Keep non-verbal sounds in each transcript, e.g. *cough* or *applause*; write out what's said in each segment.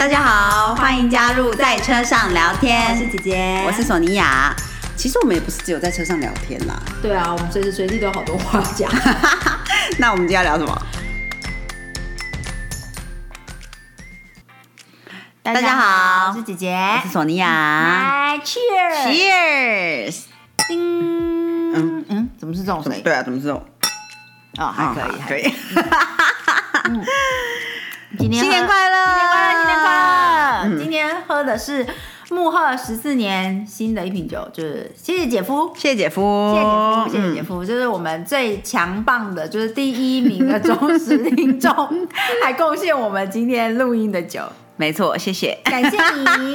大家好，欢迎加入在车上聊天我天。是姐姐，我是索尼娅。其实我们也不是只有在车上聊天啦。对啊，我们随时随地都有好多话讲。*laughs* 那我们今天聊什么？大家好我是姐姐，我是索尼娅。来，Cheers，Cheers！叮，嗯嗯，怎么是这种声音？对啊，怎么是这种？哦，还可以，还可以。*laughs* 今天新年快乐！新年快乐，新年快乐！嗯今天喝的是木鹤十四年新的一瓶酒，就是谢谢姐夫。谢谢姐夫，谢谢姐夫，谢谢姐嗯。夫，就是我们最强棒的，就是第一名的忠实听众，还贡献我们今天录音的酒，没错，谢谢。感谢你。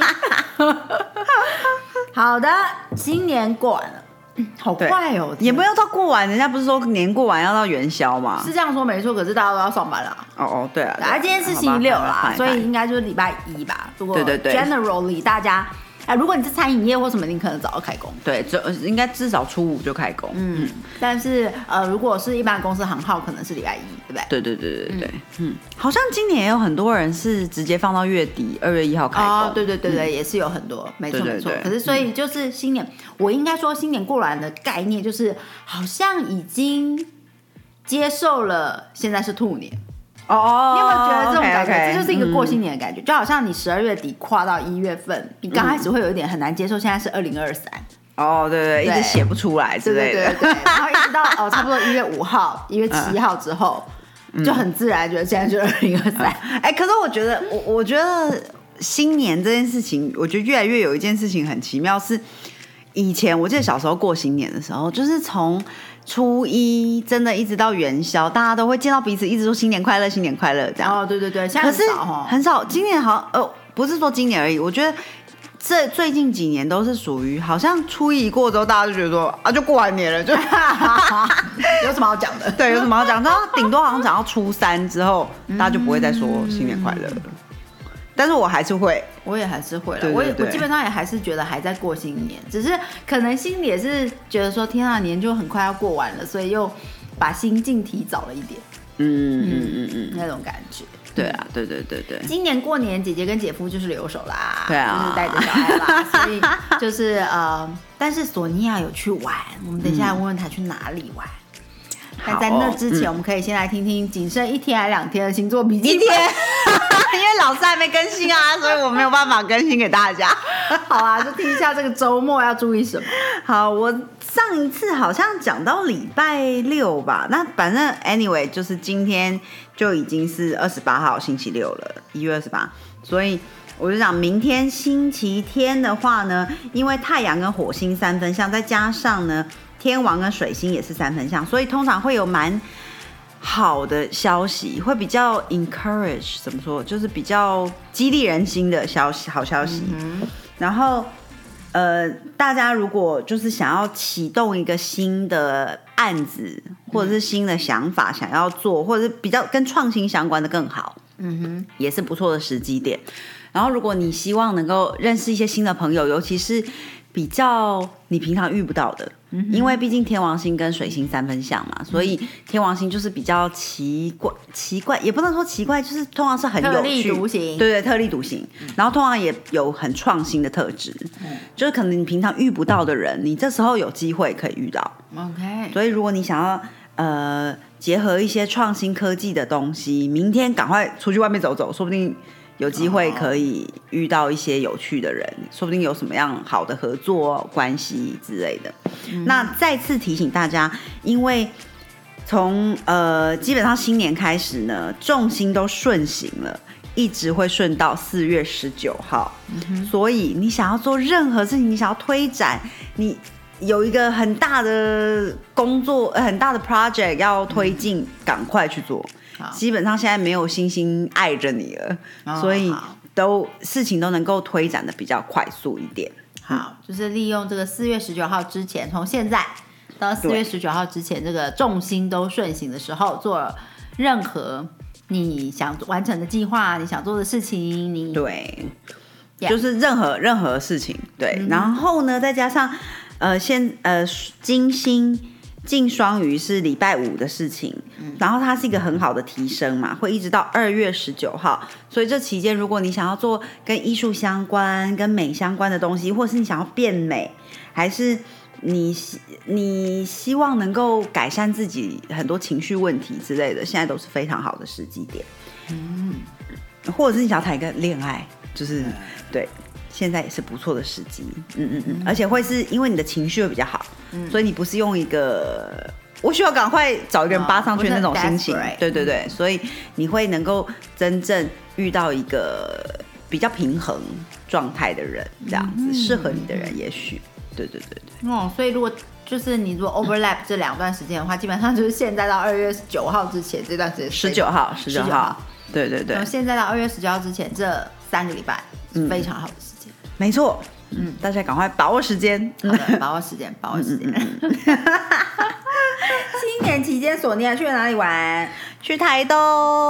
*laughs* 好的，新年过完了，嗯好对快哦，也不用到过完，人家不是说年过完要到元宵吗？是这样说没错，可是大家都要上班啦。哦哦，对啊。对啊啊，今天是星期六啦，所以应该就是礼拜一吧。如果对对对 generally 大家，哎，如果你是餐饮业或什么，你可能早就开工。对，就应该至少初五就开工。嗯，但是呃，如果是一般公司行号，可能是礼拜一，对不对？对对对对对，嗯，好像今年也有很多人是直接放到月底二月一号开工。哦，对对对对，也是有很多，没错没错。可是所以就是新年，我应该说新年过完的概念就是好像已经接受了现在是兔年。哦，你有没有觉得这就是一个过新嗯年的感觉，就好像你十二月底跨到一月份，你刚开始会有一点很难接受，现在是二零二三。哦，对对，一直写不出来之对对类的。对对，然后一直到 *laughs* 哦，差不多一月五号、一月七号之后，就很自然觉得现在就二零二三。*laughs* 哎，可是我觉得，我我觉得新年这件事情，我觉得越来越有一件事情很奇妙，是以前我记得小时候过新年的时候，就是从初一真的一直到元宵，大家都会见到彼此，一直说新年快乐，新年快乐这样。哦，对对对，现在可是很少哦。很少，今年好像呃，不是说今年而已，我觉得这最近几年都是属于好像初一过之后，大家就觉得说啊，就过完年了，就 *laughs* 有什么好讲的？*laughs* 对，有什么好讲？*laughs* 然后顶多好像讲到初三之后，大家就不会再说新年快乐了。但是我还是会，我也还是会了，我也对对。对我基本上也还是觉得还在过新年，只是可能心里也是觉得说，天啊，年就很快要过完了，所以又把心境提早了一点，嗯嗯嗯嗯，那种感觉。对啊，对对对对，今年过年，姐姐跟姐夫就是留守啦，对啊。就是带着小孩啦，所以就是呃，但是索尼娅有去玩，我们等一下问问她去哪里玩。但在那之前，嗯我们可以先来听听仅剩一天还两天的星座笔记。一天，*laughs* 因为老师还没更新啊，所以我没有办法更新给大家。*laughs* 好啊，就听一下这个周末要注意什么。*laughs* 好，我上一次好像讲到礼拜六吧，那反正 anyway 就是今天就已经是二十八号星期六了，一月二十八，所以我就讲明天星期天的话呢，因为太阳跟火星三分相，再加上呢天王跟水星也是三分相，所以通常会有蛮。好的消息会比较 encourage，怎么说？就是比较激励人心的消息，好消息。然后，呃，大家如果就是想要启动一个新的案子，或者是新的想法想要做，或者是比较跟创新相关的更好，嗯哼，也是不错的时机点。然后，如果你希望能够认识一些新的朋友，尤其是比较你平常遇不到的，因为毕竟天王星跟水星三分相嘛，所以天王星就是比较奇怪，奇怪也不能说奇怪，就是通常是很有特立趣独行。对对，特立独行。然后通常也有很创新的特质，就是可能你平常遇不到的人，你这时候有机会可以遇到。OK，所以如果你想要呃结合一些创新科技的东西，明天赶快出去外面走走，说不定有机会可以遇到一些有趣的人，说不定有什么样好的合作关系之类的。那再次提醒大家，因为从呃基本上新年开始呢，重心都顺行了。一直会顺到四月十九号，所以你想要做任何事情，你想要推展，你有一个很大的工作、呃很大的 project 要推进，赶快去做。好。基本上现在没有星星爱着你了，哦所以都事情都能够推展的比较快速一点。好，就是利用这个四月十九号之前，从现在到四月十九号之前，这个重心都顺行的时候，做任何你想完成的计划，你想做的事情，你对。就是任何任何事情，对。然后呢，再加上呃，现呃金星进双鱼是礼拜五的事情，然后它是一个很好的提升嘛，会一直到二月十九号。所以这期间，如果你想要做跟艺术相关、跟美相关的东西，或是你想要变美，还是你希你希望能够改善自己很多情绪问题之类的，现在都是非常好的时机点。嗯，或者是你想要谈一个恋爱，就是对。现在也是不错的时机，嗯嗯嗯，而且会是因为你的情绪会比较好，所以你不是用一个我需要赶快找一个人扒上去那种心情，对对对，所以你会能够真正遇到一个比较平衡状态的人，这样子适合你的人，也许，对对对对。哦，所以如果就是你如果 overlap 这两段时间的话，基本上就是现在到二月九号之前这段时间，十九号，十九号，对对对，从现在到二月十九号之前这三个礼拜是非常好的。没错，嗯，大家赶快把握时间，把握时间，把握时间。*laughs* *laughs* 新年期间，索尼娅去了哪里玩？去台东，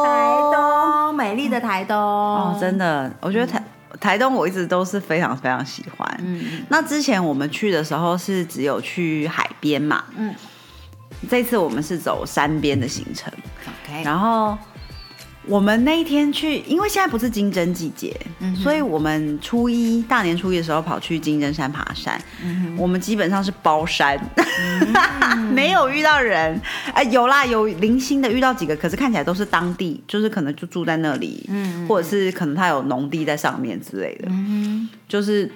台东，美丽的台东。哦，真的，我觉得台台东我一直都是非常非常喜欢。嗯，那之前我们去的时候是只有去海边嘛，嗯，这次我们是走山边的行程。OK，然后。我们那一天去，因为现在不是金针季节，所以我们初一大年初一的时候跑去金针山爬山。我们基本上是包山，*laughs* 没有遇到人。哎，有啦，有零星的遇到几个，可是看起来都是当地，就是可能就住在那里，或者是可能他有农地在上面之类的。就是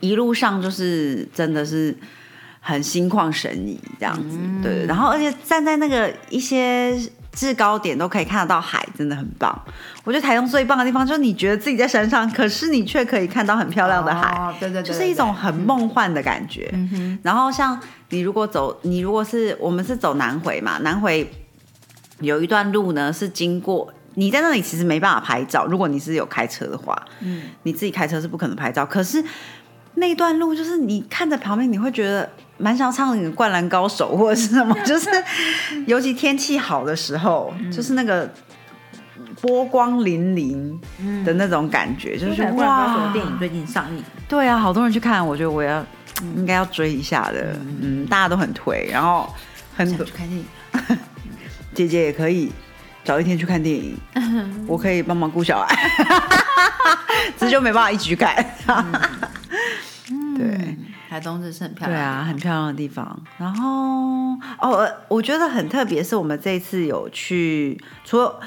一路上就是真的是很心旷神怡这样子，对。然后而且站在那个一些。制高点都可以看得到海，真的很棒。我觉得台东最棒的地方就是你觉得自己在山上，可是你却可以看到很漂亮的海，对对对，就是一种很梦幻的感觉。然后像你如果走，你如果是我们是走南回嘛，南回有一段路呢是经过，你在那里其实没办法拍照，如果你是有开车的话，嗯，你自己开车是不可能拍照。可是那段路就是你看着旁边，你会觉得。蛮想唱那个《灌篮高手》或者是什么，*laughs* 就是尤其天气好的时候，就是那个波光粼粼的那种感觉，就是哇！电影最近上映，对啊，好多人去看，我觉得我要应该要追一下的，嗯，大家都很推，然后很想去看电影，*laughs* 姐姐也可以找一天去看电影，*laughs* 我可以帮忙顾小孩，只是就没办法一起去看，对。台东是很漂亮，对啊，很漂亮的地方。然后哦，我觉得很特别，是我们这一次有去，除了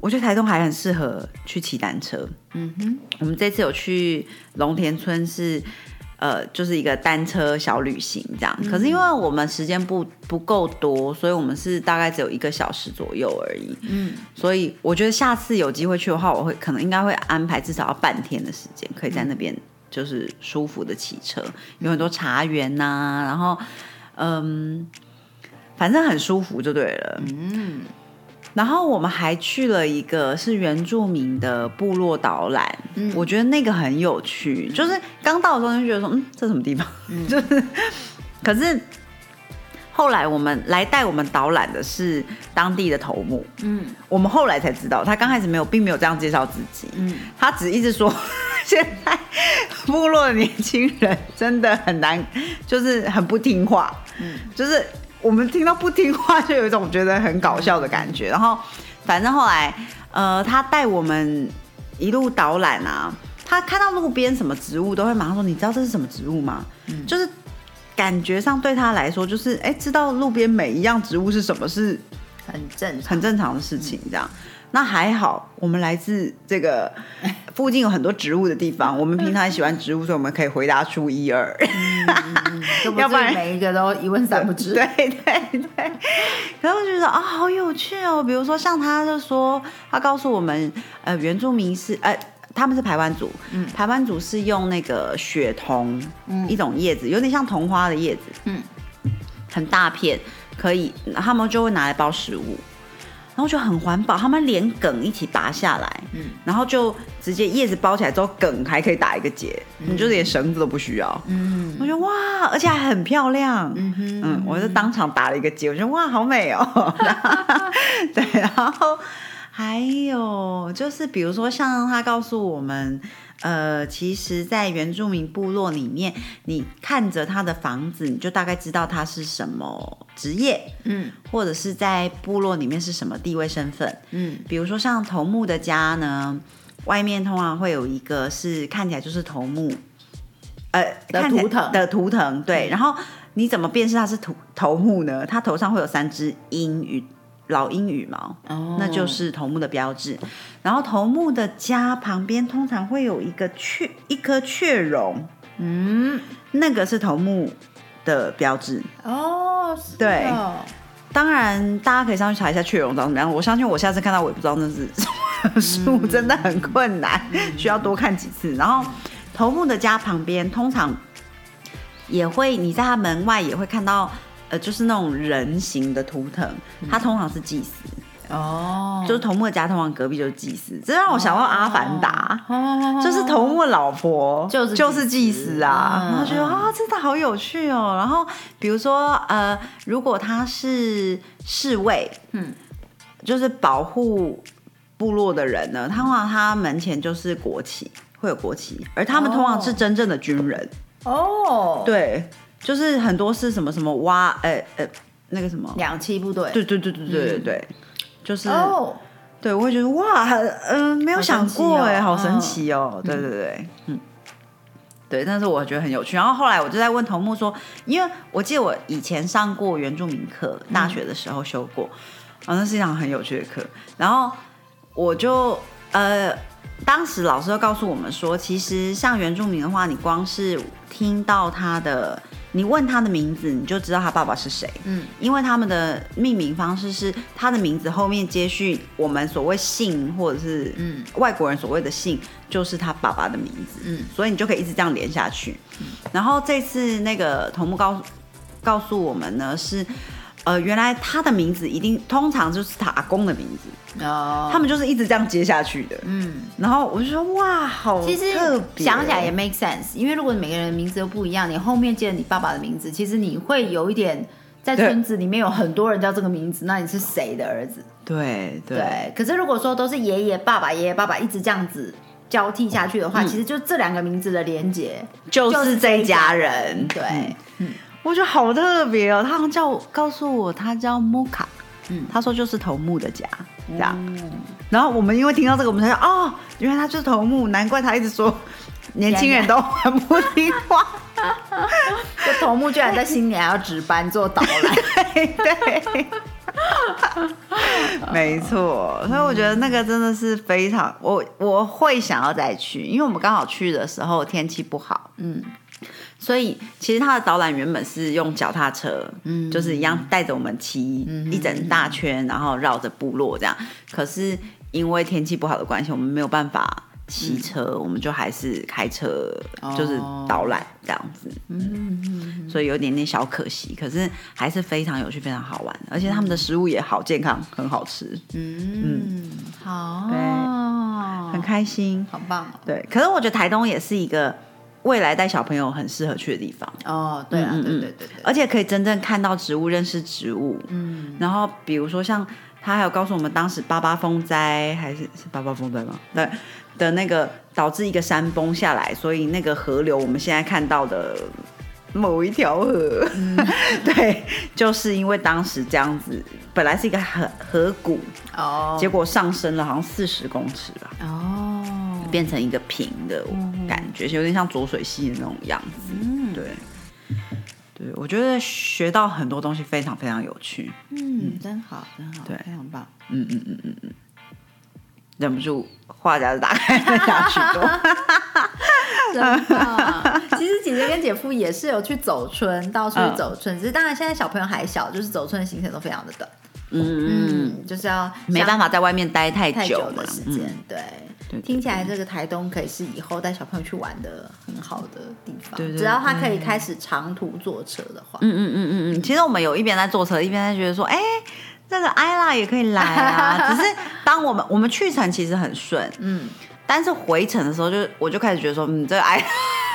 我觉得台东还很适合去骑单车。嗯哼，我们这次有去龙田村，是呃，就是一个单车小旅行这样。可是因为我们时间不不够多，所以我们是大概只有一个小时左右而已。嗯，所以我觉得下次有机会去的话，我会可能应该会安排至少要半天的时间，可以在那边。就是舒服的骑车，有很多茶园呐，然后，嗯，反正很舒服就对了。嗯，然后我们还去了一个是原住民的部落导览，嗯我觉得那个很有趣。就是刚到的时候就觉得说，嗯，这什么地方？*laughs* 就是，可是。后来我们来带我们导览的是当地的头目，嗯，我们后来才知道，他刚开始没有，并没有这样介绍自己，嗯，他只一直说，*laughs* 现在部落的年轻人真的很难，就是很不听话，嗯，就是我们听到不听话，就有一种觉得很搞笑的感觉。然后，反正后来，呃，他带我们一路导览啊，他看到路边什么植物，都会马上说，你知道这是什么植物吗？嗯，就是。感觉上对他来说，就是哎，知道路边每一样植物是什么，是很正很正常的事情。这样，那还好，我们来自这个 *laughs* 附近有很多植物的地方，我们平常喜欢植物，所以我们可以回答出一二。要不然每一个都一问三不知。对对对。可是我觉得啊，好有趣哦。比如说，像他就说，他告诉我们，呃，原住民是呃。他们是排湾族，嗯，排湾族是用那个雪桐，嗯，一种叶子，有点像桐花的叶子，嗯，很大片，可以，他们就会拿来包食物，然后就很环保，他们连梗一起拔下来，嗯，然后就直接叶子包起来之后，梗还可以打一个结，你就连绳子都不需要，嗯，我觉得哇，而且还很漂亮，嗯哼，嗯，我就当场打了一个结，我觉得哇，好美哦，*laughs* 对，然后。还有就是，比如说像他告诉我们，呃，其实，在原住民部落里面，你看着他的房子，你就大概知道他是什么职业，嗯或者是在部落里面是什么地位身份。嗯比如说像头目的家呢，外面通常会有一个是看起来就是头目，呃，的图腾的图腾，对。然后你怎么辨识他是头头目呢？他头上会有三只鹰羽老鹰羽毛，哦那就是头目的标志。然后头目的家旁边通常会有一个雀一颗雀绒，嗯那个是头目的标志。哦，是对哦当然，大家可以上去查一下雀绒长什么样。我相信我下次看到我也不知道那是什 *laughs* 么树，真的很困难，需要多看几次。然后头目的家旁边通常也会，你在他门外也会看到，呃，就是那种人形的图腾，它通常是祭司，哦，就是头目的家通常隔壁就是祭司，这让我想到《阿凡达》哦，就是头目的老婆就是就是祭祭司司啊，嗯然后觉得啊，真的好有趣哦。然后比如说呃，如果他是侍卫，嗯，就是保护部落的人呢，通常他门前就是国旗，会有国旗，而他们通常是哦真正的军人，哦，，对，就是很多是什么什么挖，呃呃，那个什么，两栖部队，对对对对对对对，就是。哦，对，我会觉得哇，嗯、没有想过哎、好神嗯。奇哦！对对对，嗯，对，但是我觉得很有趣。然后后来我就在问头目说，因为我记得我以前上过原住民课，大学的时候修过，啊、那是一堂很有趣的课。然后我就呃，当时老师就告诉我们说，其实像原住民的话，你光是听到他的，你问他的名字，你就知道他爸爸是谁。嗯，因为他们的命名方式是他的名字后面接续我们所谓姓，或者是嗯外国人所谓的姓，就是他爸爸的名字。嗯，所以你就可以一直这样连下去。然后这次那个头目告告诉我们呢是。呃，原来他的名字一定通常就是他阿公的名字，哦，他们就是一直这样接下去的。嗯，然后我就说哇，好其实想起来也 make sense，因为如果每个人的名字都不一样，你后面接了你爸爸的名字，其实你会有一点在村子里面有很多人叫这个名字，那你是谁的儿子？对对对。可是如果说都是爷爷、爸爸、爷爷、爸爸一直这样子交替下去的话，其实就这两个名字的连接就是这一家人。对嗯对，我觉得好特别哦，他好像叫我告诉我他叫木卡，嗯。他说就是头目的家这样。嗯然后我们因为听到这个，我们才说哦，原来他就是头目，难怪他一直说 *laughs* 年轻人都很不听话。*laughs* 这头目居然在新年还要值班做导览，*laughs* 对，没错，所以我觉得那个真的是非常，我我会想要再去，因为我们刚好去的时候天气不好，嗯所以其实他的导览原本是用脚踏车，嗯就是一样带着我们骑一整大圈，然后绕着部落这样。可是因为天气不好的关系，我们没有办法骑车，我们就还是开车，就是导览这样子。嗯所以有点点小可惜，可是还是非常有趣，非常好玩，而且他们的食物也好健康，很好吃，嗯嗯，好，很开心。好棒哦。对，可是我觉得台东也是一个未来带小朋友很适合去的地方。哦，对啊，对对对对，而且可以真正看到植物，认识植物。嗯，然后比如说像他还有告诉我们，当时八八风灾还是是八八风灾吗？对的那个导致一个山崩下来，所以那个河流我们现在看到的某一条河，*laughs* 对，就是因为当时这样子，本来是一个河河谷，哦，结果上升了好像四十公尺吧，哦，变成一个平的感觉，有点像浊水溪的那种样子。嗯，对，对，我觉得学到很多东西非常非常有趣，嗯，真好，真好，对非常棒。嗯嗯嗯嗯嗯，忍不住话匣子打开下去多。*laughs* 真的！其实姐姐跟姐夫也是有去走村，到处去走村，只是当然现在小朋友还小，就是走村的行程都非常的短。嗯嗯，嗯，就是要没办法在外面待太太久的时间。嗯对，对听起来这个台东可以是以后带小朋友去玩的很好的地方。对对只要他可以开始长途坐车的话，嗯嗯嗯嗯嗯。其实我们有一边在坐车，一边在觉得说，哎、这个艾拉也可以来啊。*laughs* 只是当我们我们去程其实很顺，嗯，但是回程的时候就我就开始觉得说，嗯，这个艾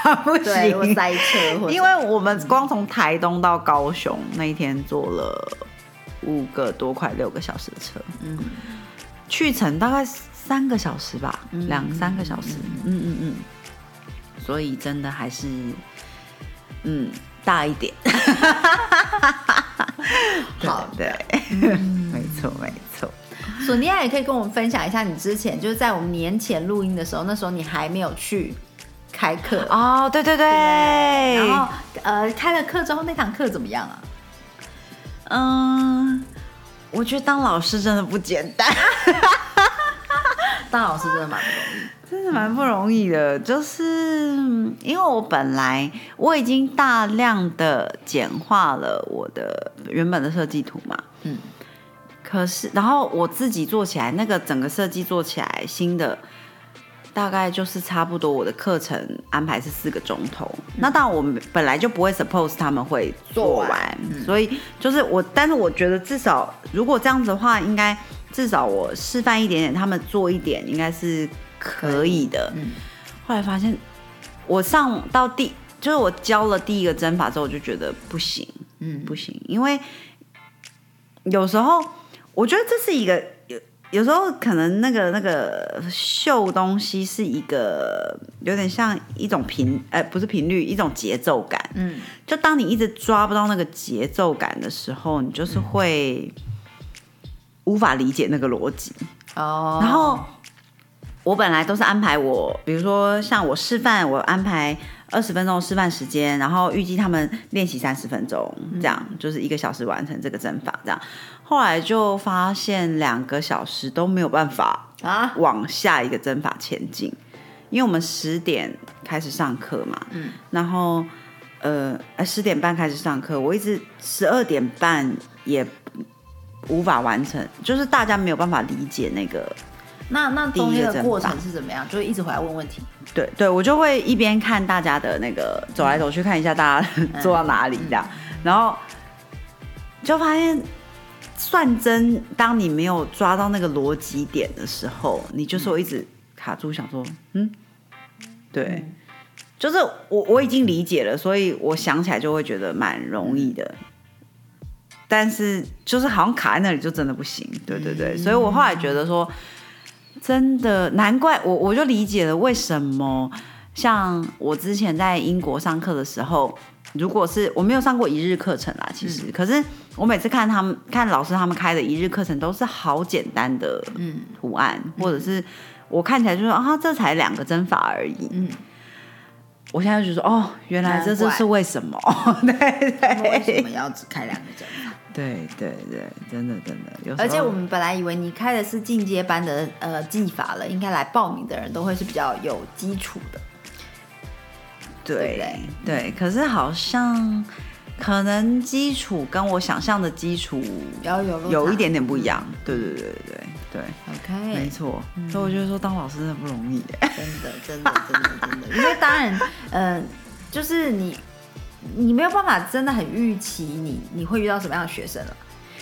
拉 *laughs* 不行。塞车因为我们光从台东到高雄那一天坐了五个多快六个小时的车，嗯，去程大概三个小时吧，两三个小时，嗯嗯嗯，所以真的还是，嗯，大一点。*laughs* 好的，没错没错。索尼娅也可以跟我们分享一下，你之前就是在我们年前录音的时候，那时候你还没有去开课。哦，对对。对，然后呃，开了课之后那堂课怎么样啊？嗯，我觉得当老师真的不简单，*laughs* 当老师真的蛮不容易，真的蛮不容易的。就是因为我本来我已经大量的简化了我的原本的设计图嘛，嗯，可是然后我自己做起来，那个整个设计做起来新的。大概就是差不多，我的课程安排是四个钟头。那当然，我们本来就不会 suppose 他们会做完，所以就是我，但是我觉得至少如果这样子的话，应该至少我示范一点点，他们做一点，应该是可以的。后来发现，我上到第就是我教了第一个针法之后，我就觉得不行，嗯，不行，因为有时候我觉得这是一个。有时候可能那个那个秀东西是一个有点像一种频，呃，不是频率，一种节奏感。嗯，就当你一直抓不到那个节奏感的时候，你就是会无法理解那个逻辑。哦。然后我本来都是安排我，比如说像我示范，我安排二十分钟示范时间，然后预计他们练习三十分钟，这样就是一个小时完成这个针法，这样。后来就发现两个小时都没有办法啊往下一个针法前进，因为我们十点开始上课嘛，嗯，然后呃十点半开始上课，我一直十二点半也无法完成，就是大家没有办法理解那个那那中间的过程是怎么样，就会一直回来问问题。对对，我就会一边看大家的那个走来走去看一下大家 *laughs* 做到哪里这样，然后就发现。算真，当你没有抓到那个逻辑点的时候，你就是我一直卡住，想说，嗯，对，就是我我已经理解了，所以我想起来就会觉得蛮容易的，但是就是好像卡在那里就真的不行，对对对，所以我后来觉得说，真的难怪我我就理解了为什么像我之前在英国上课的时候。如果是我没有上过一日课程啦，其实，可是我每次看他们看老师他们开的一日课程都是好简单的图案，或者是我看起来就说啊，这才两个针法而已。嗯，我现在就说哦，原来这就是为什么，*laughs* 对对，为什么要只开两个针法？对对对，真的真的有。而且我们本来以为你开的是进阶班的呃技法了，应该来报名的人都会是比较有基础的。对对，可是好像可能基础跟我想象的基础要有有一点点不一样。对对对对对，OK，没错。所以我觉得说当老师真的不容易，真的真的真的真的。因为当然，嗯，就是你你没有办法真的很预期你你会遇到什么样的学生了，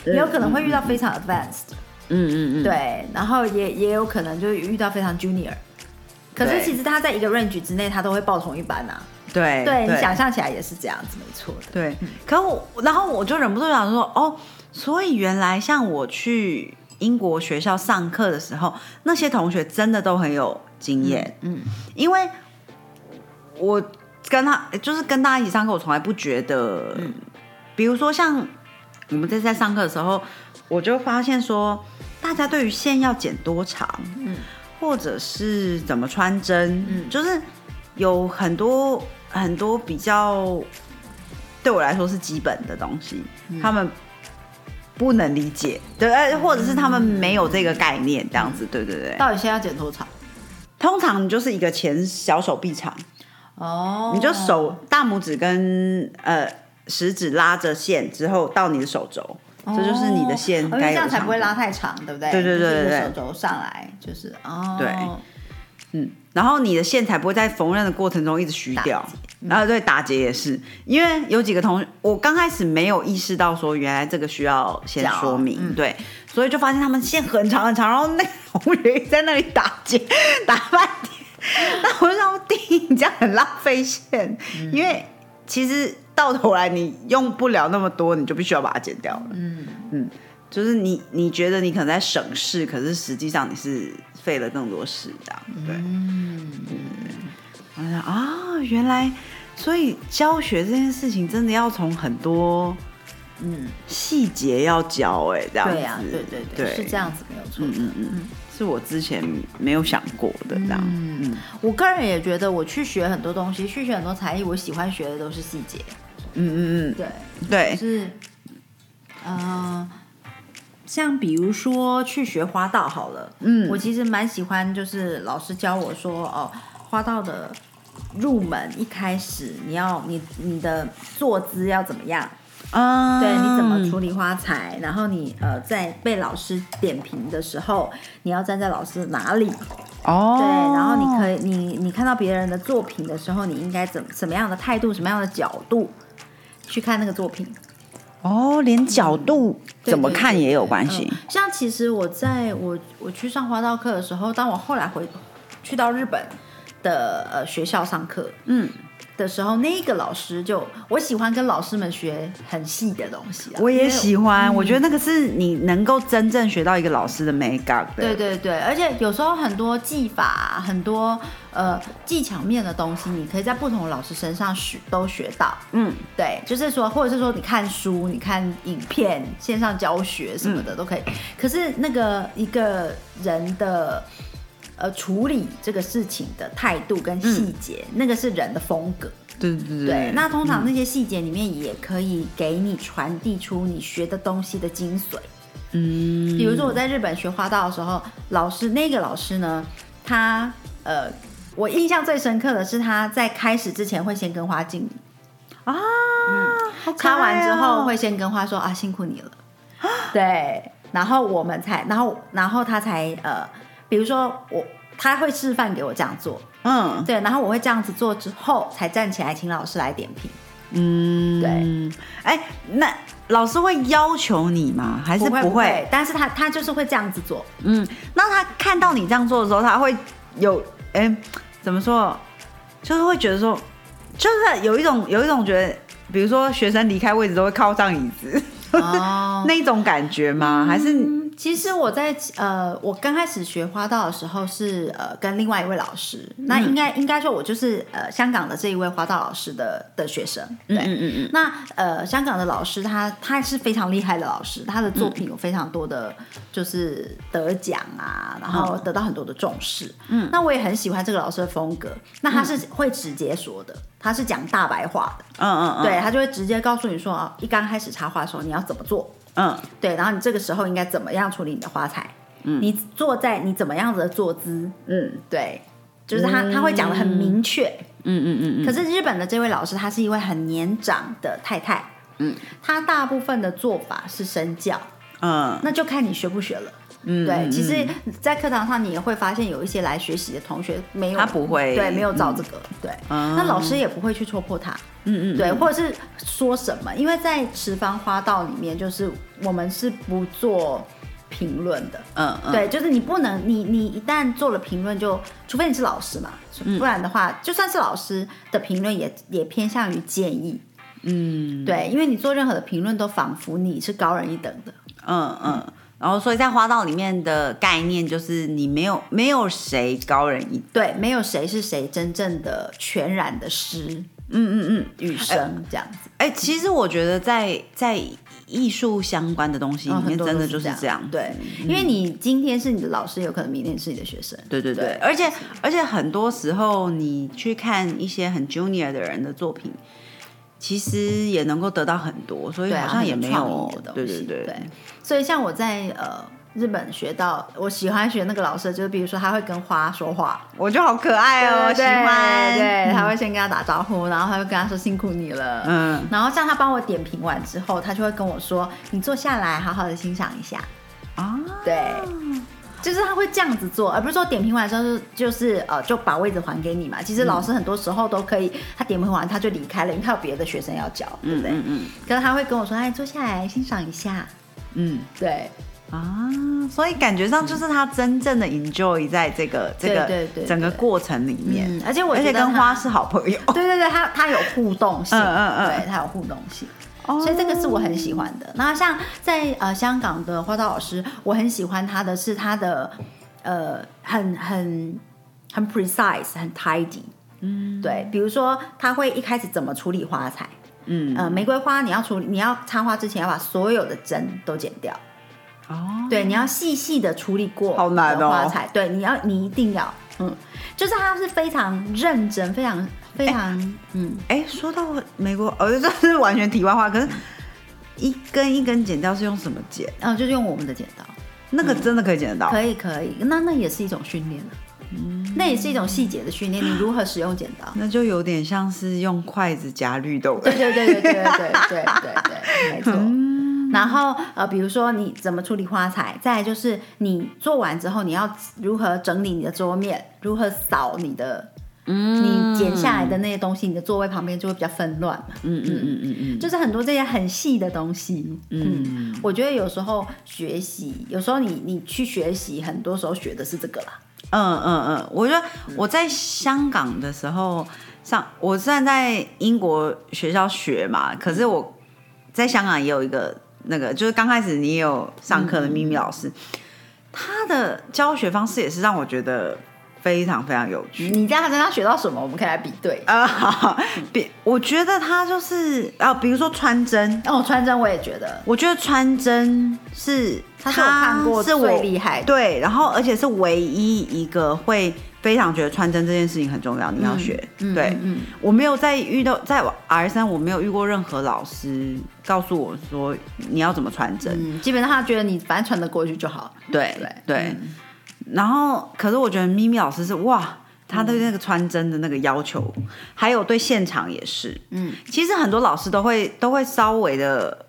也有可能会遇到非常 advanced，嗯嗯嗯，对，然后也也有可能就是遇到非常 junior，可是其实他在一个 range 之内，他都会报同一班呐。对，对你想象起来也是这样子，没错的。对，可我然后我就忍不住想说，哦，所以原来像我去英国学校上课的时候，那些同学真的都很有经验。嗯，因为我跟他就是跟大家一起上课，我从来不觉得，嗯，比如说像我们在在上课的时候，我就发现说，大家对于线要剪多长，嗯，或者是怎么穿针，嗯，就是有很多。很多比较对我来说是基本的东西，他们不能理解，对，或者是他们没有这个概念，这样子，对对对。到底现在要剪多长？通常你就是一个前小手臂长，哦，你就手大拇指跟呃食指拉着线之后到你的手肘，这就是你的线，这样才不会拉太长，对不对？对对对对，手肘上来就是哦，对。嗯，然后你的线才不会在缝纫的过程中一直虚掉，然后对打结也是，因为有几个同学，我刚开始没有意识到说原来这个需要先说明，对，所以就发现他们线很长很长，然后那个同学在那里打结 *laughs* 打半天，*laughs* 那我就想弟，你这样很浪费线，因为其实到头来你用不了那么多，你就必须要把它剪掉了，嗯。嗯，就是你你觉得你可能在省事，可是实际上你是费了更多事这样，对，嗯，我想啊，原来所以教学这件事情真的要从很多嗯，细节要教哎、这样子，对呀、对对对，对。是这样子没有错。嗯嗯。嗯，是我之前没有想过的这样，嗯我个人也觉得，我去学很多东西，去学很多才艺，我喜欢学的都是细节。嗯嗯对，嗯，对，是，呃，像比如说去学花道好了，嗯。我其实蛮喜欢，就是老师教我说，哦，花道的入门一开始你要你你的坐姿要怎么样，啊，对，你怎么处理花材，然后你呃在被老师点评的时候，你要站在老师哪里，哦，对，然后你可以你你看到别人的作品的时候，你应该怎什么样的态度，什么样的角度去看那个作品。哦，连角度怎么看也有关系。嗯，像其实我在我我去上花道课的时候，当我后来回去到日本的呃学校上课，嗯，的时候，那个老师就我喜欢跟老师们学很细的东西啊。我也喜欢，我觉得那个是你能够真正学到一个老师的美感，对对对，而且有时候很多技法、很多呃技巧面的东西，你可以在不同的老师身上学都学到。嗯，对，就是说，或者是说，你看书、你看影片、线上教学什么的都可以。可是那个一个人的呃处理这个事情的态度跟细节，那个是人的风格。对对对。对，那通常那些细节里面也可以给你传递出你学的东西的精髓。嗯，比如说我在日本学花道的时候，老师那个老师呢，他呃，我印象最深刻的是他在开始之前会先跟花敬礼，啊，好可插完之后会先跟花说啊辛苦你了，*gasps* 对，然后我们才，然后然后他才呃，比如说我他会示范给我这样做，嗯。对，然后我会这样子做之后才站起来请老师来点评，嗯，对，哎，那老师会要求你吗？还是不会？不会？但是他他就是会这样子做，嗯，那他看到你这样做的时候，他会有哎、怎么说？就是会觉得说，就是有一种有一种觉得，比如说学生离开位置都会靠上椅子、哦。*laughs* 那一种感觉吗？还是嗯，其实我在呃，我刚开始学花道的时候是呃跟另外一位老师，那应该应该说我就是呃香港的这一位花道老师的的学生，对。嗯嗯嗯那呃，香港的老师他他是非常厉害的老师，他的作品有非常多的，就是得奖啊，然后得到很多的重视。嗯，那我也很喜欢这个老师的风格。那他是会直接说的，他是讲大白话的，嗯嗯嗯，对他就会直接告诉你说啊，一刚开始插花的时候你要怎么做，嗯对，然后你这个时候应该怎么样处理你的花材？嗯，你坐在你怎么样子的坐姿？嗯，对，就是他、他会讲的很明确。嗯嗯嗯嗯，可是日本的这位老师，她是一位很年长的太太。嗯，她大部分的做法是身教，嗯那就看你学不学了。嗯，对，嗯。其实，在课堂上你也会发现有一些来学习的同学没有，他不会对，没有找这个，对，嗯。那老师也不会去戳破他，嗯嗯，对，或者是说什么，因为在十方花道里面，就是我们是不做评论的，嗯嗯，对，就是你不能，你你一旦做了评论，就除非你是老师嘛，嗯。不然的话，就算是老师的评论也也偏向于建议，嗯。对，因为你做任何的评论都仿佛你是高人一等的，嗯嗯。然后，所以在花道里面的概念就是，你没有没有谁高人一等，对，没有谁是谁真正的全然的师。嗯嗯嗯，雨生这样子，哎、其实我觉得在在艺术相关的东西里面真的都是这样。就是这样，对，因为你今天是你的老师，有可能明天是你的学生，对对对，对。而且而且很多时候你去看一些很 junior 的人的作品，其实也能够得到很多，所以好像也没有对西对对，所以像我在呃日本学到，我喜欢学那个老师，就是比如说他会跟花说话，我就好可爱哦，喜对欢，对，他会先跟他打招呼，然后他会跟他说辛苦你了，嗯。然后像他帮我点评完之后，他就会跟我说，你坐下来好好的欣赏一下，啊，对。就是他会这样子做，而不是说点评完之后就就是呃就把位置还给你嘛。其实老师很多时候都可以，他点评完他就离开了，因为他有别的学生要教，对不对？嗯嗯可是他会跟我说，哎，坐下来欣赏一下，嗯对，啊，所以感觉上就是他真正的 enjoy 在这个这个整个对过程里面，嗯，而且我而且跟花是好朋友。*laughs* 对对对，他他有互动性，嗯嗯嗯对，他有互动性。所以这个是我很喜欢的。那像在呃香港的花道老师，我很喜欢他的是他的呃很很很 precise 很 tidy，嗯，对，比如说他会一开始怎么处理花材，嗯，呃，玫瑰花你要处理你要插花之前要把所有的针都剪掉，哦，对，你要细细的处理过好难哦。的花材，对，你要你一定要，嗯，就是他是非常认真，非常非常，嗯，哎，说到美国，呃，这是完全题外话，可是一根一根剪掉是用什么剪？然后就是用我们的剪刀，那个真的可以剪得到？可以可以，那那也是一种训练了，嗯，那也是一种细节的训练，你如何使用剪刀？那就有点像是用筷子夹绿豆对对对对对对对对对，没错。然后呃，比如说你怎么处理花材，再来就是你做完之后，你要如何整理你的桌面，如何扫你的，嗯，你剪下来的那些东西，你的座位旁边就会比较纷乱嘛。嗯嗯嗯嗯嗯，就是很多这些很细的东西，嗯，我觉得有时候学习，有时候你你去学习，很多时候学的是这个啦。嗯嗯嗯，我觉得我在香港的时候上，我虽然在英国学校学嘛，可是我在香港也有一个那个，就是刚开始你也有上课的咪咪老师，他的教学方式也是让我觉得非常非常有趣。你在他身上学到什么？我们可以来比对。啊，*laughs* 好，比我觉得他就是啊，比如说穿针，哦，穿针我也觉得，我觉得穿针是他是我看过是我最厉害的。对，然后而且是唯一一个会非常觉得穿针这件事情很重要，你要学。嗯对，嗯我没有在遇到在 R 三，我没有遇过任何老师告诉我说你要怎么穿针。嗯，基本上他觉得你反正穿得过去就好。对对然后可是我觉得咪咪老师是哇。他对那个穿针的那个要求，还有对现场也是，嗯，其实很多老师都会都会稍微的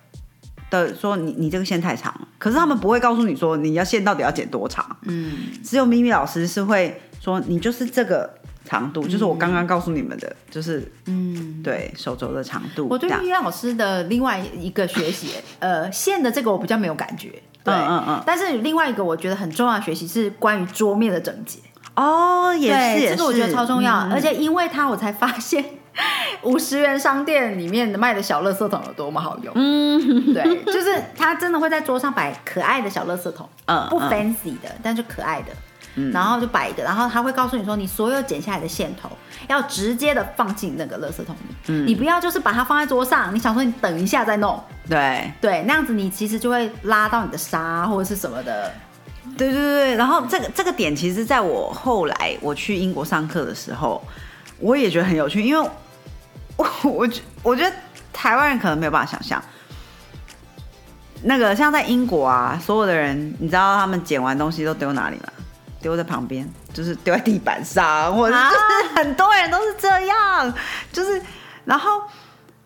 的说你你这个线太长了，可是他们不会告诉你说你要线到底要剪多长，嗯，只有咪咪老师是会说你就是这个长度，就是我刚刚告诉你们的，就是嗯，对手肘的长度。我对咪咪老师的另外一个学习，*laughs* 呃，线的这个我比较没有感觉。对，嗯嗯嗯但是另外一个我觉得很重要的学习是关于桌面的整洁。哦，也是这个我觉得超重要，嗯而且因为它我才发现。*laughs* 五十元商店里面卖的小垃圾桶有多么好用？嗯，对，就是他真的会在桌上摆可爱的小垃圾桶，嗯不 fancy 的，但就可爱的。嗯。然后就摆一个，然后他会告诉你说，你所有剪下来的线头要直接的放进那个垃圾桶里，嗯。你不要就是把它放在桌上，你想说你等一下再弄，对。对，那样子你其实就会拉到你的沙或者是什么的，对对对对，然后这个这个点，其实在我后来我去英国上课的时候，我也觉得很有趣，因为我 *laughs* 我觉我觉得台湾人可能没有办法想象，那个像在英国啊，所有的人，你知道他们捡完东西都丢哪里吗？丢在旁边，就是丢在地板上，或者是就是很多人都是这样，就是然后。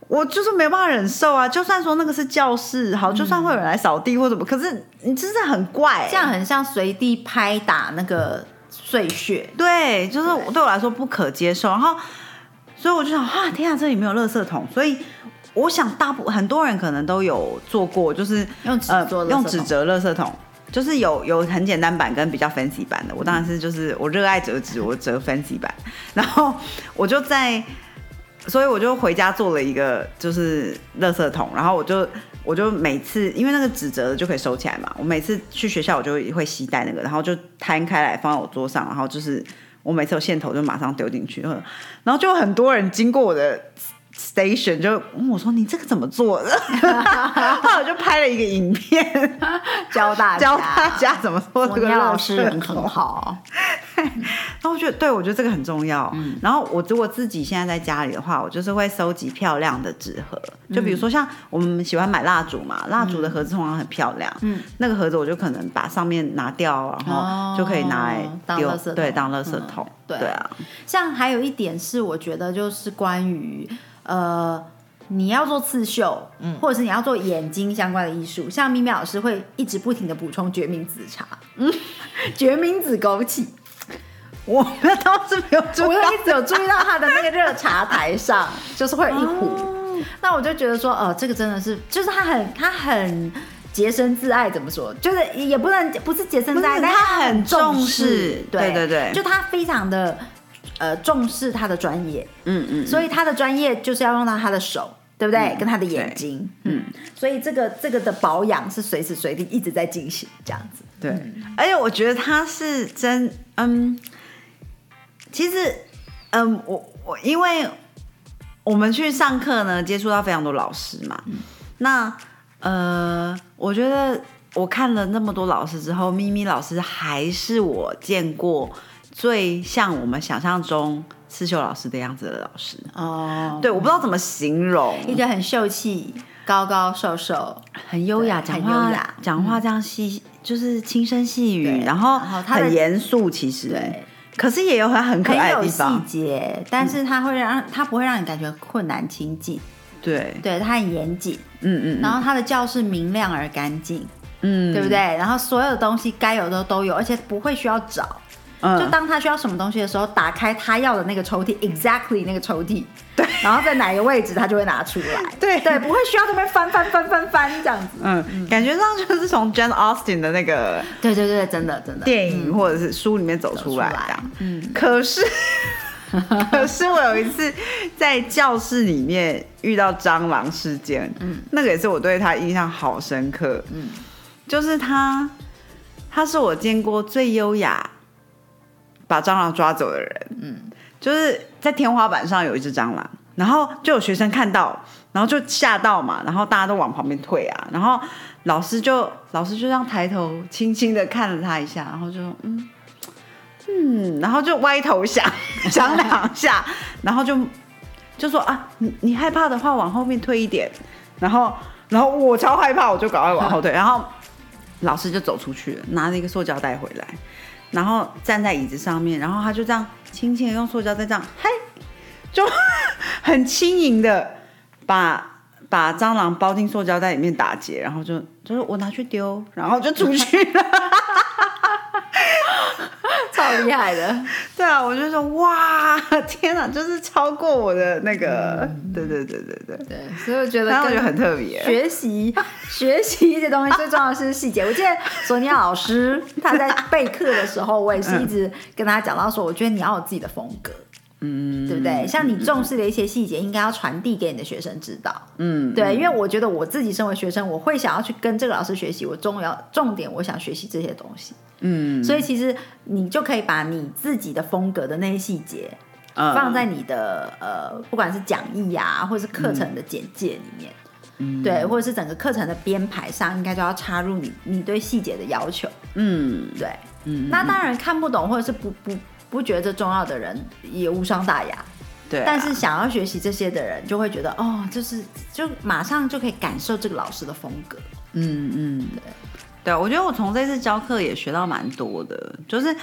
我就是没有办法忍受啊！就算说那个是教室，好，就算会有人来扫地或什么，可是你真的很怪、欸，这样很像随地拍打那个碎屑。对，就是对我来说不可接受。然后，所以我就想，啊，天啊，这里没有垃圾桶。所以我想，大部很多人可能都有做过，就是用纸呃做垃圾桶用纸折垃圾桶，就是有有很简单版跟比较 fancy 版的。我当然是就是我热爱折纸，我折 fancy 版。*laughs* 然后我就在，所以我就回家做了一个就是垃圾桶，然后我就。我就每次因为那个纸折的就可以收起来嘛，我每次去学校我就会携带那个，然后就摊开来放在我桌上，然后就是我每次有线头就马上丢进去，然后就很多人经过我的 station 就问我说：“你这个怎么做？的？”后来我就拍了一个影片。*laughs* 教大家，*laughs* 教大家怎么做这个老师人很好，*laughs* 然后我觉得，对我觉得这个很重要。嗯。然后我如果自己现在在家里的话，我就是会收集漂亮的纸盒，就比如说像我们喜欢买蜡烛嘛，蜡烛的盒子通常很漂亮，嗯，那个盒子我就可能把上面拿掉，然后就可以拿来丢，垃圾桶。对，当垃圾嗯。桶。对对啊，像还有一点是，我觉得就是关于呃，你要做刺绣，嗯或者是你要做眼睛相关的艺术，像咪咪老师会一直不停的补充决明子茶，嗯，*laughs* 决明子枸杞，我们倒是没有注意到。一直有注意到他的那个热茶台上，*laughs* 就是会有一壶。哦那我就觉得说，哦、这个真的是，就是他很他很洁身自爱，怎么说？就是也不能不是洁身自爱，但他很很重视对对对就他非常的呃重视他的专业，嗯嗯，所以他的专业就是要用到他的手。对不对？跟他的眼睛，嗯，所以这个这个的保养是随时随地一直在进行，这样子。对，而且我觉得他是真，嗯，其实，嗯，我我因为我们去上课呢，接触到非常多老师嘛，那呃，我觉得我看了那么多老师之后，咪咪老师还是我见过最像我们想象中刺绣老师的样子的老师。哦，对，我不知道怎么形容，一个很秀气、高高瘦瘦、很优雅，讲很话优雅。讲话这样细，就是轻声细语，然后很严肃，其实。对，可是也有很很可爱的地方，节，但是它会让它不会让你感觉困难亲近，对，对，它很严谨，嗯嗯然后它的教室明亮而干净，嗯，对不对？然后所有的东西该有的都有，而且不会需要找。嗯？就当他需要什么东西的时候，打开他要的那个抽屉，exactly 那个抽屉，对，然后在哪个位置他就会拿出来，*laughs* 对对，不会需要这边翻翻翻翻翻这样子。嗯，感觉上就是从 Jane Austen 的那个对对对，真的真的。电影或者是书里面走出来走出来这样。嗯，可是，可是我有一次在教室里面遇到蟑螂事件，嗯，那个也是我对他印象好深刻，嗯，就是他，他是我见过最优雅把蟑螂抓走的人，嗯，就是在天花板上有一只蟑螂，然后就有学生看到，然后就吓到嘛，然后大家都往旁边退啊，然后老师就老师就这样抬头轻轻的看了他一下，然后就嗯。嗯，然后就歪头想 *laughs* 想两下，然后就就说啊，你你害怕的话往后面退一点，然后然后我超害怕，我就赶快往后退，然后老师就走出去了，拿了一个塑胶袋回来，然后站在椅子上面，然后他就这样轻轻的用塑胶袋这样，嘿，就很轻盈的把把蟑螂包进塑胶袋里面打结，然后就就是我拿去丢，然后就出去了。*laughs* 超厉害的。*laughs* 对啊，我就说哇，天哪，就是超过我的那个，对对对对对，对，所以我觉得我觉得很特别。学习 *laughs* 学习一些东西最重要的是细节。我记得索尼娅老师他在备课的时候，我也是一直跟他讲到说，我觉得你要有自己的风格。嗯，对不对？像你重视的一些细节，应该要传递给你的学生知道。嗯，对，因为我觉得我自己身为学生，我会想要去跟这个老师学习。我重要重点，我想学习这些东西。嗯，所以其实你就可以把你自己的风格的那些细节，嗯放在你的呃，不管是讲义呀、或者是课程的简介里面，嗯对，或者是整个课程的编排上，应该就要插入你你对细节的要求，嗯对。嗯，那当然看不懂或者是不不不觉得这重要的人也无伤大雅，对啊，但是想要学习这些的人就会觉得哦，就是就马上就可以感受这个老师的风格，嗯嗯，对，对，我觉得我从这次教课也学到蛮多的，就是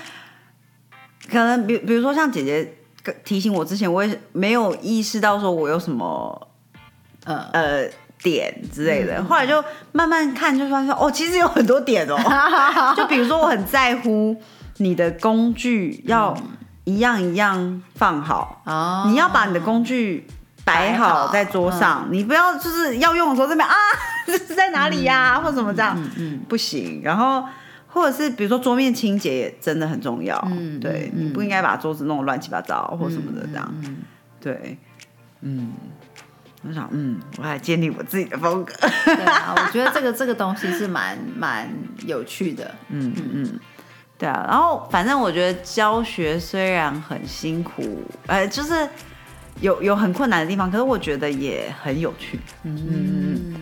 可能比比如说像姐姐提醒我之前，我也没有意识到说我有什么呃，呃点之类的，后来就慢慢看，就发现哦，其实有很多点哦。*laughs* 就比如说，我很在乎你的工具要一样一样放好，哦，你要把你的工具摆摆好。好在桌上，你不要就是要用的时候这边啊，*laughs* 这是在哪里呀、或什么这样，嗯不行。然后或者是比如说桌面清洁也真的很重要，嗯对，嗯你不应该把桌子弄得乱七八糟或什么的这样，嗯。对，嗯。我想，嗯，我还建立我自己的风格。对啊，我觉得这个 *laughs* 这个东西是蛮蛮有趣的。嗯嗯。嗯，对啊。然后反正我觉得教学虽然很辛苦，呃，就是有有很困难的地方，可是我觉得也很有趣。嗯，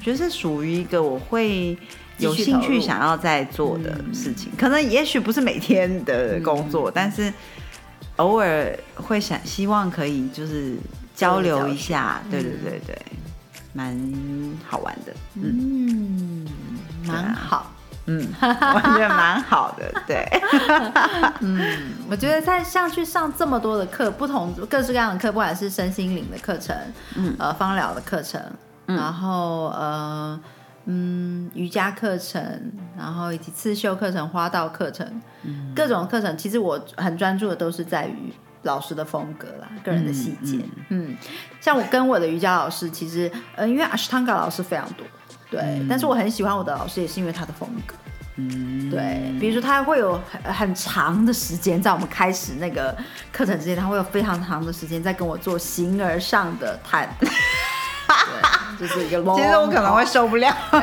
觉得是属于一个我会有兴趣想要在做的事情，可能也许不是每天的工作，嗯但是偶尔会想希望可以就是交流一下，对对对对，蛮好玩的，嗯嗯，蛮好。嗯，我觉得蛮好的，对，*laughs* 嗯我觉得在像去上这么多的课，不同各式各样的课，不管是身心灵的课程，嗯。呃，芳疗的课程，然后呃，嗯，瑜伽课程，然后以及刺绣课程、花道课程，嗯。各种课程，其实我很专注的都是在于老师的风格啦，个人的细节。嗯像我跟我的瑜伽老师，其实呃，因为阿斯汤嘎老师非常多，对，但是我很喜欢我的老师，也是因为他的风格。嗯，对，比如说他会有很很长的时间，在我们开始那个课程之前，他会有非常长的时间在跟我做形而上的探讨。*laughs* 就是一个 long。*laughs* 其实我可能会受不了。*laughs* 我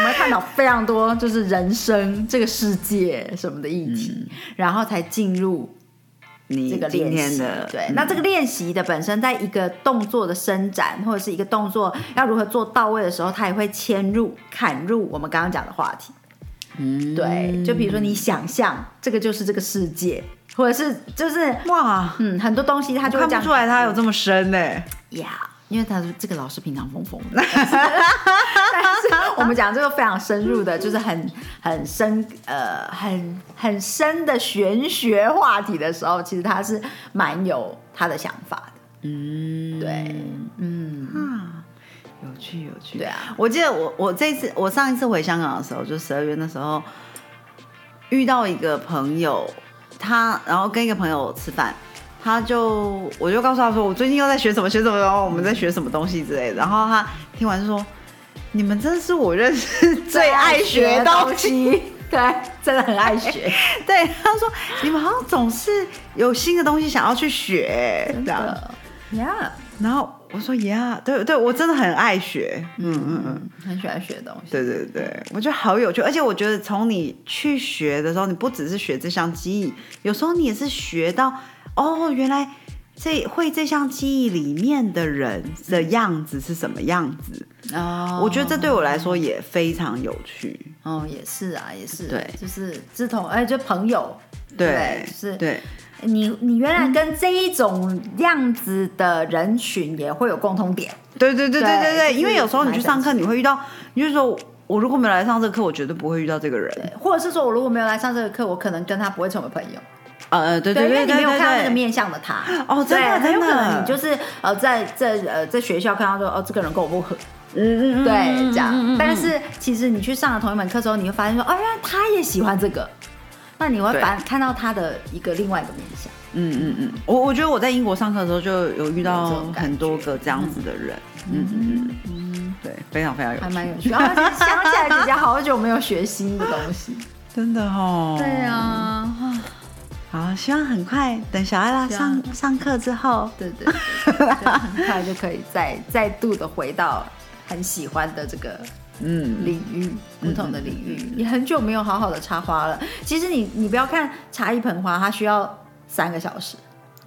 们会探讨非常多，就是人生、这个世界什么的议题，然后才进入你这个今练习天的对，那这个练习的本身，在一个动作的伸展或者是一个动作要如何做到位的时候，它也会牵入、砍入我们刚刚讲的话题。嗯，对，就比如说你想象这个就是这个世界，或者是就是哇，嗯很多东西它就会看不出来他有这么深呢。呀。因为他说这个老师平常疯疯的，*laughs* 但 *laughs* 是我们讲这个非常深入的，就是很很深呃很很深的玄学话题的时候，其实他是蛮有他的想法的。嗯，对，嗯，啊，有趣有趣。对啊，我记得我我这次我上一次回香港的时候，就十二月那时候遇到一个朋友，他然后跟一个朋友吃饭，他就我就告诉他说，我最近又在学什么学什么，然后我们在学什么东西之类的。然后他听完就说，你们真的是我认识 *laughs* 最爱学的东西。西，对，真的很爱学。*laughs* 对，他说你们好像总是有新的东西想要去学，这样。呀，然后我说呀，对对，我真的很爱学，嗯嗯嗯，很喜欢学东西。对对对，我觉得好有趣，而且我觉得从你去学的时候，你不只是学这项技艺，有时候你也是学到哦，原来这会这项记忆里面的人的样子是什么样子。哦我觉得这对我来说也非常有趣。哦，也是啊，也是，对就是志同，哎，就朋友，对，就是对，你你原来跟这一种样子的人群也会有共通点，对对对对对对，对因为有时候你去上课，你会遇到，你就说我如果没有来上这个课，我绝对不会遇到这个人。或者是说我如果没有来上这个课，我可能跟他不会成为朋友，呃，对对因对对为你没有看到那个面向的他。哦，真的，很有可能，你就是呃，在在呃在学校看到说哦，这个人跟我不合，嗯嗯嗯，对，这样。嗯但是其实你去上了同一门课之后，你会发现说，哦，原来他也喜欢这个，那你会对反看到他的一个另外一个面向。嗯嗯嗯，我我觉得我在英国上课的时候就有遇到很多个这样子的人，嗯嗯嗯嗯，对，非常非常有趣，还蛮有趣。然后想起来，姐姐好久没有学新的东西。*laughs* 真的哦。对，啊，好，希望很快等小艾拉上上课之后，对对很快就可以再再度的回到很喜欢的这个嗯，领域，不同的领域。你很久没有好好的插花了。其实你你不要看插一盆花，它需要三个小时，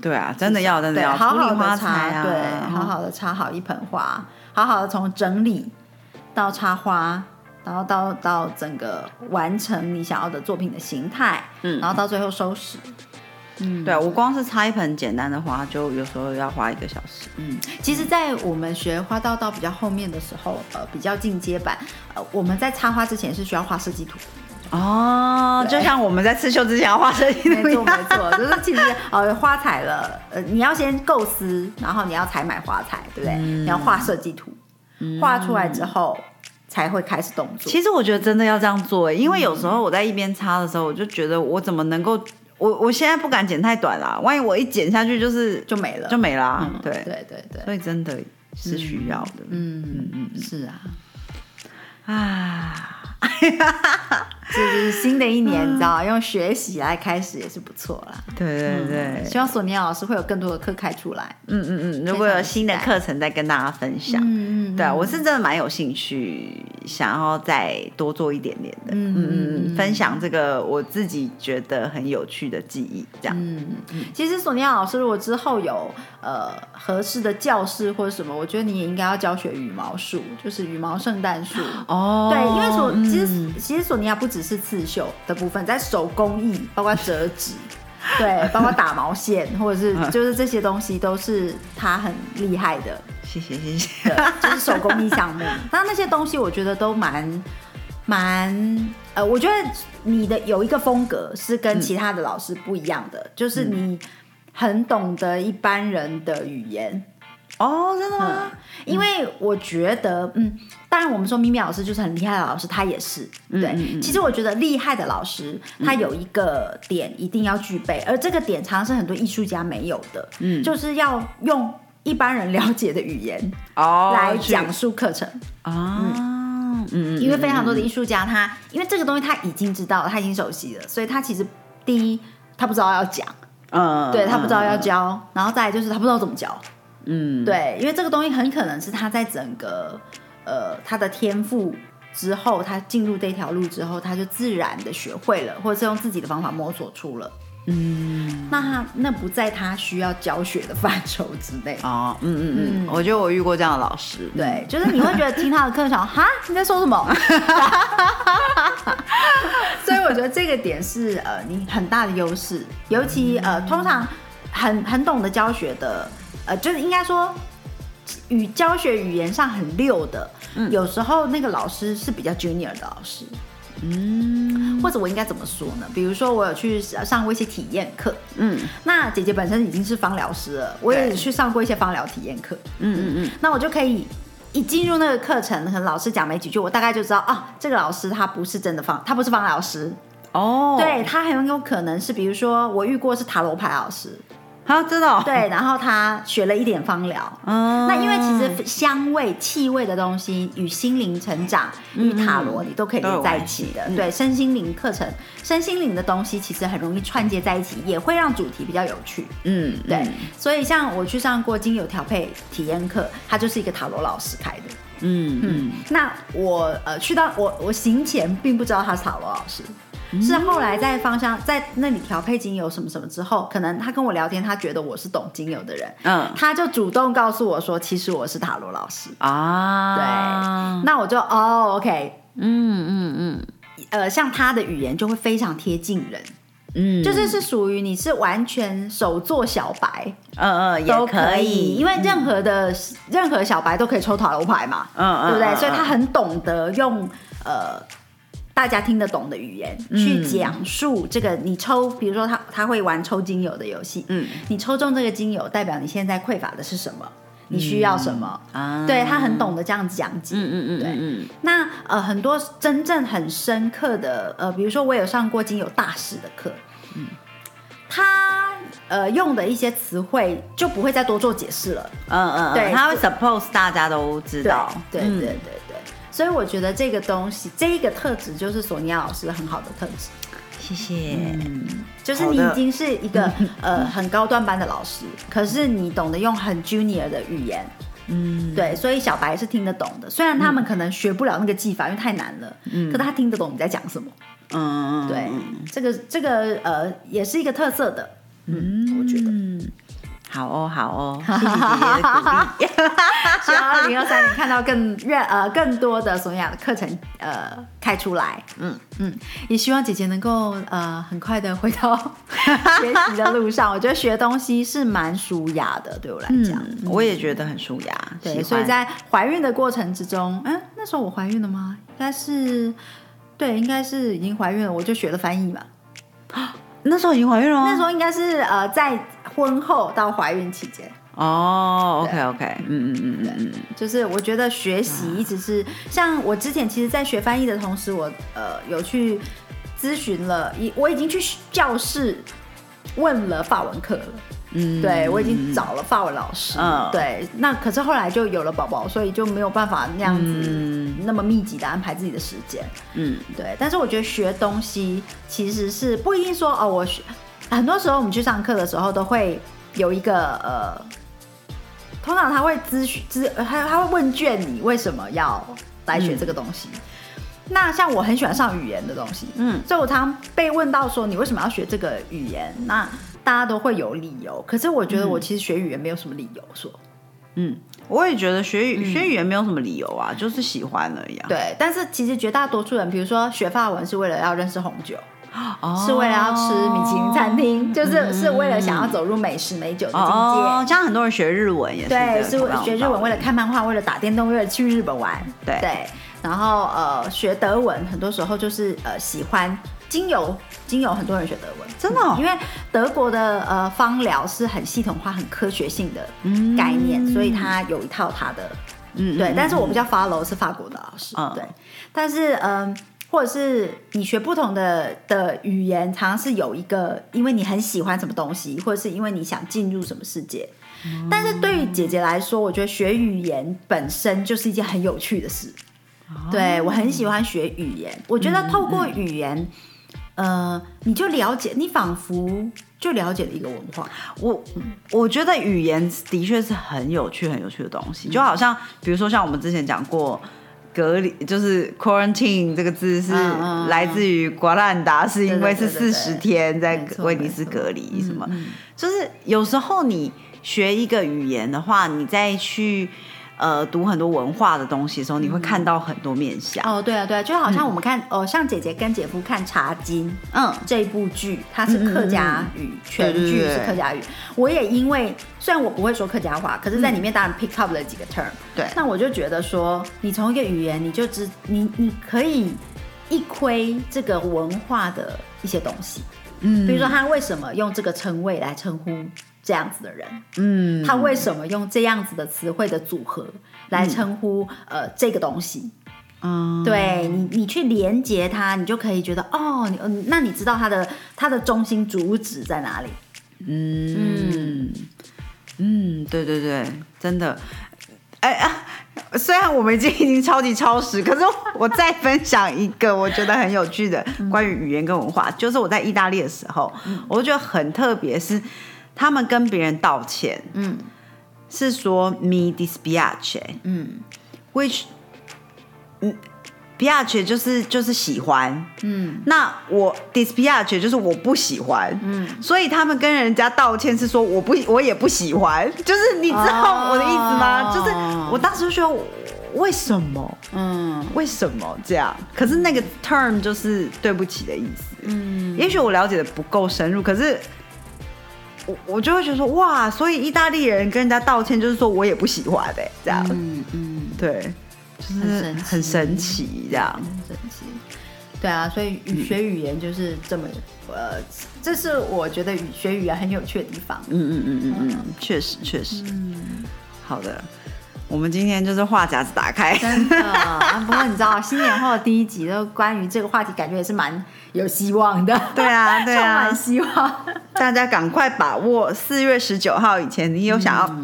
对啊，真的要真的，要好好的插，对，好好的插好一盆花，好好的从整理到插花。然后到到整个完成你想要的作品的形态，嗯。然后到最后收拾，嗯，对啊我光是插一盆简单的花，就有时候要花一个小时。嗯，其实，在我们学花道到比较后面的时候，呃，比较进阶版，呃，我们在插花之前是需要画设计图，哦，就像我们在刺绣之前要画设计没错图没错，就是其实呃花材了，呃，你要先构思，然后你要采买花材，对不对？嗯。你要画设计图，画出来之后才会开始动作。其实我觉得真的要这样做，因为有时候我在一边擦的时候，我就觉得我怎么能够，我我现在不敢剪太短啦，万一我一剪下去就是就没了，就没啦。嗯对，对对对，所以真的是需要的。嗯嗯嗯，是啊，啊，这 *laughs* 就是新的一年，你知道，用学习来开始也是不错啦。对对对，希望索尼娅老师会有更多的课开出来。嗯嗯嗯，如果有新的课程再跟大家分享。嗯嗯对啊，我是真的蛮有兴趣，想要再多做一点点的，嗯嗯嗯嗯，分享这个我自己觉得很有趣的记忆，这样。嗯嗯，其实索尼娅老师如果之后有呃合适的教室或者什么，我觉得你也应该要教学羽毛术，就是羽毛圣诞树。哦对，因为索嗯其实其实索尼娅不只是刺绣的部分，在手工艺，包括折纸，*laughs* 对，包括打毛线，或者是就是这些东西都是他很厉害的，谢谢谢谢。就是手工艺项目。*laughs* 那那些东西我觉得都蛮蛮呃，我觉得你的有一个风格是跟其他的老师不一样的，就是你很懂得一般人的语言。哦，真的吗？因为我觉得，嗯，当然我们说咪咪老师就是很厉害的老师，他也是，对。嗯其实我觉得厉害的老师，他有一个点一定要具备，而这个点常常是很多艺术家没有的，嗯。就是要用一般人了解的语言来讲述课程。啊，嗯。嗯，因为非常多的艺术家他，因为这个东西他已经知道了，他已经熟悉了，所以他其实第一他不知道要讲，嗯，对他不知道要教，然后再来就是他不知道怎么教，嗯，对，因为这个东西很可能是他在整个呃他的天赋之后，他进入这条路之后，他就自然的学会了，或者是用自己的方法摸索出了。嗯，那他那不在他需要教学的范畴之内。哦，嗯嗯嗯，我觉得我遇过这样的老师，对，就是你会觉得听他的课程，哈，你在说什么？*laughs* 所以我觉得这个点是呃你很大的优势，尤其呃通常很很懂得教学的，呃就是应该说语教学语言上很溜的，有时候那个老师是比较 junior 的老师。嗯或者我应该怎么说呢？比如说我有去上过一些体验课，嗯那姐姐本身已经是芳疗师了，我也去上过一些芳疗体验课，嗯嗯嗯，那我就可以一进入那个课程，可能老师讲没几句，我大概就知道啊，这个老师他不是真的芳，他不是芳疗师，哦，对他很有可能是，比如说我遇过是塔罗牌老师，好，知道，，对，然后他学了一点芳疗。嗯，那因为其实香味、气味的东西与心灵成长、与塔罗你都可以连在一起的，对，身心灵课程、身心灵的东西其实很容易串接在一起，也会让主题比较有趣。嗯，对，嗯。所以像我去上过精油调配体验课，他就是一个塔罗老师开的。嗯嗯。那我呃去到我我行前并不知道他是塔罗老师，是后来在芳香在那里调配精油什么什么之后，可能他跟我聊天，他觉得我是懂精油的人，嗯。他就主动告诉我说，其实我是塔罗老师。啊，对。那我就哦，OK，嗯嗯嗯。呃，像他的语言就会非常贴近人，嗯，就是是属于你是完全手做小白嗯嗯也都可以，因为任何的、任何小白都可以抽塔罗牌嘛，嗯嗯，对不对？嗯。所以他很懂得用呃大家听得懂的语言去讲述这个。你抽，比如说他他会玩抽精油的游戏，嗯你抽中这个精油，代表你现在匮乏的是什么？你需要什么？啊，对他很懂得这样讲解。嗯嗯嗯对嗯那呃，很多真正很深刻的呃，比如说我有上过精油大师的课，嗯，他呃用的一些词汇就不会再多做解释了。嗯嗯，对他会 suppose 大家都知道，对对对，所以我觉得这个东西，这一个特质就是索尼娅老师很好的特质，谢谢，嗯就是你已经是一个 *laughs* 呃很高端班的老师，可是你懂得用很 junior 的语言。嗯，对，所以小白是听得懂的，虽然他们可能学不了那个技法，因为太难了，嗯，可他听得懂你在讲什么。嗯嗯，对，这个这个呃也是一个特色的，嗯，我觉得。嗯，好哦好哦，*laughs* 谢谢姐姐的鼓励，希望二零二三年看到更热呃更多的索尼娅的课程呃开出来，嗯嗯，也希望姐姐能够呃很快的回到学习的路上。*laughs* 我觉得学东西是蛮舒雅的，对我来讲。嗯，我也觉得很舒雅，对，所以在怀孕的过程之中，嗯，那时候我怀孕了吗？应该是，对，应该是已经怀孕了，我就学了翻译嘛。*laughs* 那时候已经怀孕了吗？那时候应该是呃在婚后到怀孕期间。哦，OK OK，嗯嗯嗯嗯嗯，就是我觉得学习一直是像我之前，其实，在学翻译的同时，我呃有去咨询了，已我已经去教室问了法文课了。嗯，对我已经找了法文老师，嗯。对，那可是后来就有了宝宝，所以就没有办法那样子、嗯。那么密集的安排自己的时间。嗯。对，但是我觉得学东西其实是不一定说哦，我学很多时候我们去上课的时候都会有一个呃，通常他会咨询咨，呃他他会问卷你为什么要来学这个东西。那像我很喜欢上语言的东西，嗯。所以我常被问到说你为什么要学这个语言？那大家都会有理由，可是我觉得我其实学语言没有什么理由说。嗯，我也觉得学语学语言没有什么理由啊，就是喜欢而已啊。对，但是其实绝大多数人，比如说学法文是为了要认识红酒，哦，是为了要吃米其林餐厅，就是是为了想要走入美食美酒的境界。哦，像很多人学日文也是对，是学日文，为了看漫画，为了打电动，为了去日本玩。对对，然后呃，学德文很多时候就是呃喜欢精油，精油很多人学德文，真的哦？因为德国的呃芳疗是很系统化、很科学性的嗯。概念，所以它有一套它的对，嗯对但是我比较 follow 是法国的老师，嗯。对，但是嗯。或者是你学不同的的语言，常常是有一个，因为你很喜欢什么东西，或者是因为你想进入什么世界。但是对于姐姐来说，我觉得学语言本身就是一件很有趣的事。对我很喜欢学语言，我觉得透过语言，呃，你就了解，你仿佛就了解了一个文化。我我觉得语言的确是很有趣、很有趣的东西，就好像比如说像我们之前讲过。隔离就是 quarantine 这个字是来自于瓜兰达，是因为是四十天在威尼斯隔离什么。就是有时候你学一个语言的话，你再去呃读很多文化的东西的时候，你会看到很多面相。哦，对啊，对啊，就好像我们看，哦，像姐姐跟姐夫看《茶经》嗯，这部剧，它是客家语，全剧是客家语。我也因为虽然我不会说客家话，可是在里面当然 pick up 了几个 term。对那我就觉得说，你从一个语言，你就知你你可以一窥这个文化的一些东西。嗯比如说他为什么用这个称谓来称呼这样子的人，嗯，他为什么用这样子的词汇的组合来称呼、呃这个东西？嗯，对你，你去连接它，你就可以觉得哦，你嗯，那你知道它的它的中心主旨在哪里？嗯。嗯，对对对，真的。哎啊，虽然我们已经已经超级超时，可是我再分享一个我觉得很有趣的关于语言跟文化，就是我在意大利的时候，我觉得很特别，是他们跟别人道歉，嗯。是说 mi dispiace，嗯。which 嗯 piace 就是就是喜欢，嗯。那我 dispiace 就是我不喜欢，嗯，所以他们跟人家道歉是说我不我也不喜欢，*laughs* 就是你知道我的意思吗？哦。就是我当时就觉得为什么？嗯。为什么这样？可是那个 term 就是对不起的意思。嗯，也许我了解的不够深入，可是我我就会觉得说哇，所以意大利人跟人家道歉就是说我也不喜欢呗、这样、嗯嗯，对，就是很神奇这样。很神奇。对啊，所以语学语言就是这么呃，这是我觉得语学语言很有趣的地方。嗯嗯嗯嗯嗯，确实确实。嗯好的，我们今天就是话匣子打开。真的，啊不过你知道，*laughs* 新年后的第一集都关于这个话题，感觉也是蛮有希望的。对啊 *laughs* 对啊充满希望。大家赶快把握四月十九号以前，你有想要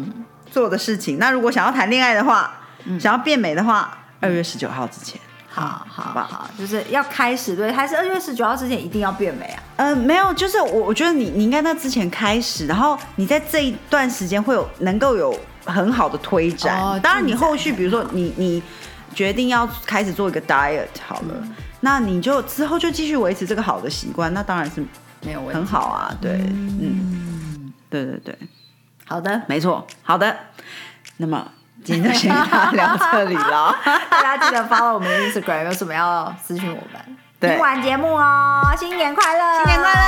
做的事情。那如果想要谈恋爱的话，想要变美的话，二月十九号之前。好好吧好，就是要开始对，还是二月十九号之前一定要变美啊？呃，没有，就是我我觉得你你应该在之前开始，然后你在这一段时间会有能够有很好的推展。哦当然，你后续比如说你你决定要开始做一个 diet 好了，那你就之后就继续维持这个好的习惯，那当然是没有问题，很好啊。对，嗯，对对对，好的，没错。好的，那么今天就先跟大家聊这里了。*laughs* 大家记得 follow 我们的 Instagram，有什么要私讯我们。对听完节目哦，新年快乐，新年快乐！